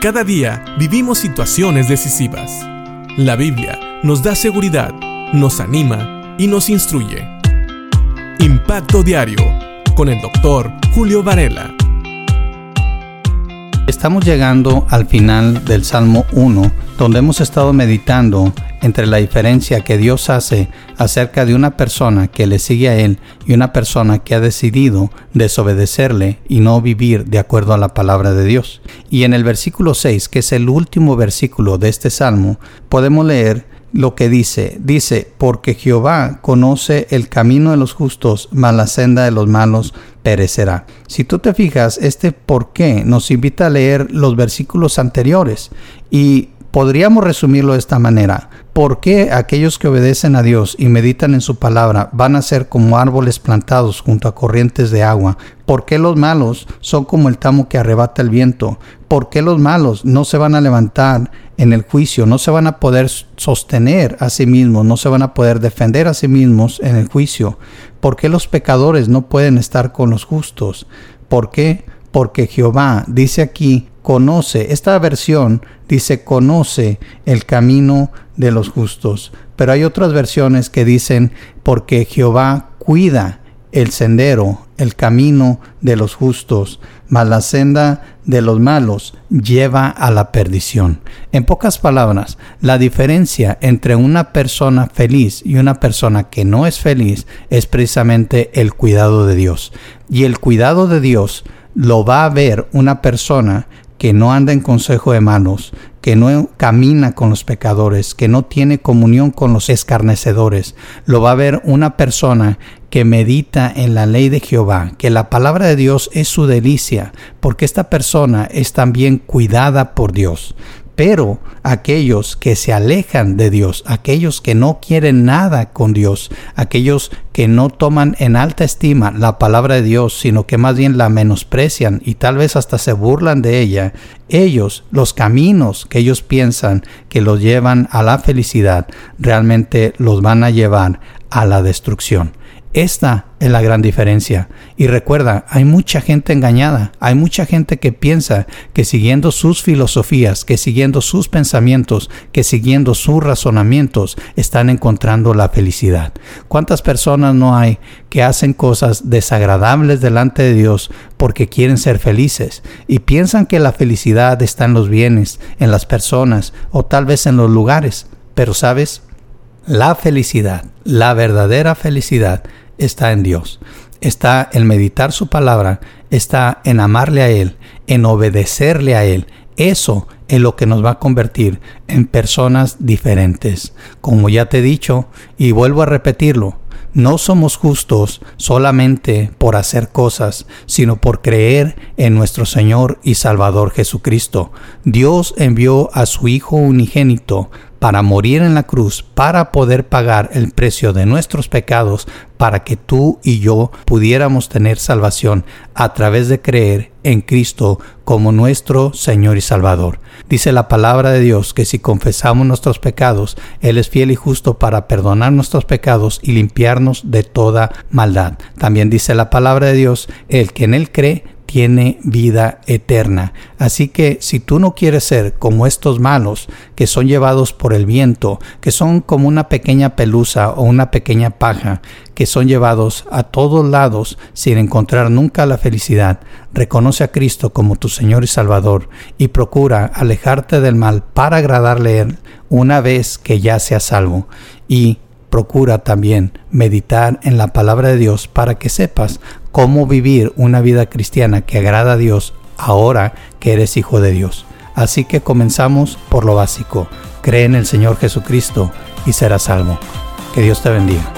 Cada día vivimos situaciones decisivas. La Biblia nos da seguridad, nos anima y nos instruye. Impacto Diario con el doctor Julio Varela. Estamos llegando al final del Salmo 1, donde hemos estado meditando entre la diferencia que Dios hace acerca de una persona que le sigue a Él y una persona que ha decidido desobedecerle y no vivir de acuerdo a la palabra de Dios. Y en el versículo 6, que es el último versículo de este salmo, podemos leer lo que dice. Dice, porque Jehová conoce el camino de los justos, mas la senda de los malos perecerá. Si tú te fijas, este por qué nos invita a leer los versículos anteriores y podríamos resumirlo de esta manera. ¿Por qué aquellos que obedecen a Dios y meditan en su palabra van a ser como árboles plantados junto a corrientes de agua? ¿Por qué los malos son como el tamo que arrebata el viento? ¿Por qué los malos no se van a levantar en el juicio? No se van a poder sostener a sí mismos, no se van a poder defender a sí mismos en el juicio. ¿Por qué los pecadores no pueden estar con los justos? ¿Por qué? Porque Jehová dice aquí conoce, esta versión dice conoce el camino de los justos, pero hay otras versiones que dicen porque Jehová cuida el sendero, el camino de los justos, mas la senda de los malos lleva a la perdición. En pocas palabras, la diferencia entre una persona feliz y una persona que no es feliz es precisamente el cuidado de Dios. Y el cuidado de Dios lo va a ver una persona que no anda en consejo de manos, que no camina con los pecadores, que no tiene comunión con los escarnecedores. Lo va a ver una persona que medita en la ley de Jehová, que la palabra de Dios es su delicia, porque esta persona es también cuidada por Dios. Pero aquellos que se alejan de Dios, aquellos que no quieren nada con Dios, aquellos que no toman en alta estima la palabra de Dios, sino que más bien la menosprecian y tal vez hasta se burlan de ella, ellos, los caminos que ellos piensan que los llevan a la felicidad, realmente los van a llevar a la destrucción. Esta es la gran diferencia. Y recuerda, hay mucha gente engañada, hay mucha gente que piensa que siguiendo sus filosofías, que siguiendo sus pensamientos, que siguiendo sus razonamientos, están encontrando la felicidad. ¿Cuántas personas no hay que hacen cosas desagradables delante de Dios porque quieren ser felices y piensan que la felicidad está en los bienes, en las personas o tal vez en los lugares? Pero sabes, la felicidad, la verdadera felicidad está en Dios. Está en meditar su palabra, está en amarle a Él, en obedecerle a Él. Eso es lo que nos va a convertir en personas diferentes. Como ya te he dicho, y vuelvo a repetirlo, no somos justos solamente por hacer cosas, sino por creer en nuestro Señor y Salvador Jesucristo. Dios envió a su Hijo unigénito para morir en la cruz, para poder pagar el precio de nuestros pecados, para que tú y yo pudiéramos tener salvación a través de creer en Cristo como nuestro Señor y Salvador. Dice la palabra de Dios que si confesamos nuestros pecados, Él es fiel y justo para perdonar nuestros pecados y limpiarnos de toda maldad. También dice la palabra de Dios, el que en Él cree, tiene vida eterna. Así que si tú no quieres ser como estos malos que son llevados por el viento, que son como una pequeña pelusa o una pequeña paja, que son llevados a todos lados sin encontrar nunca la felicidad, reconoce a Cristo como tu Señor y Salvador y procura alejarte del mal para agradarle a Él una vez que ya seas salvo. Y procura también meditar en la palabra de Dios para que sepas cómo vivir una vida cristiana que agrada a Dios ahora que eres hijo de Dios. Así que comenzamos por lo básico. Cree en el Señor Jesucristo y serás salvo. Que Dios te bendiga.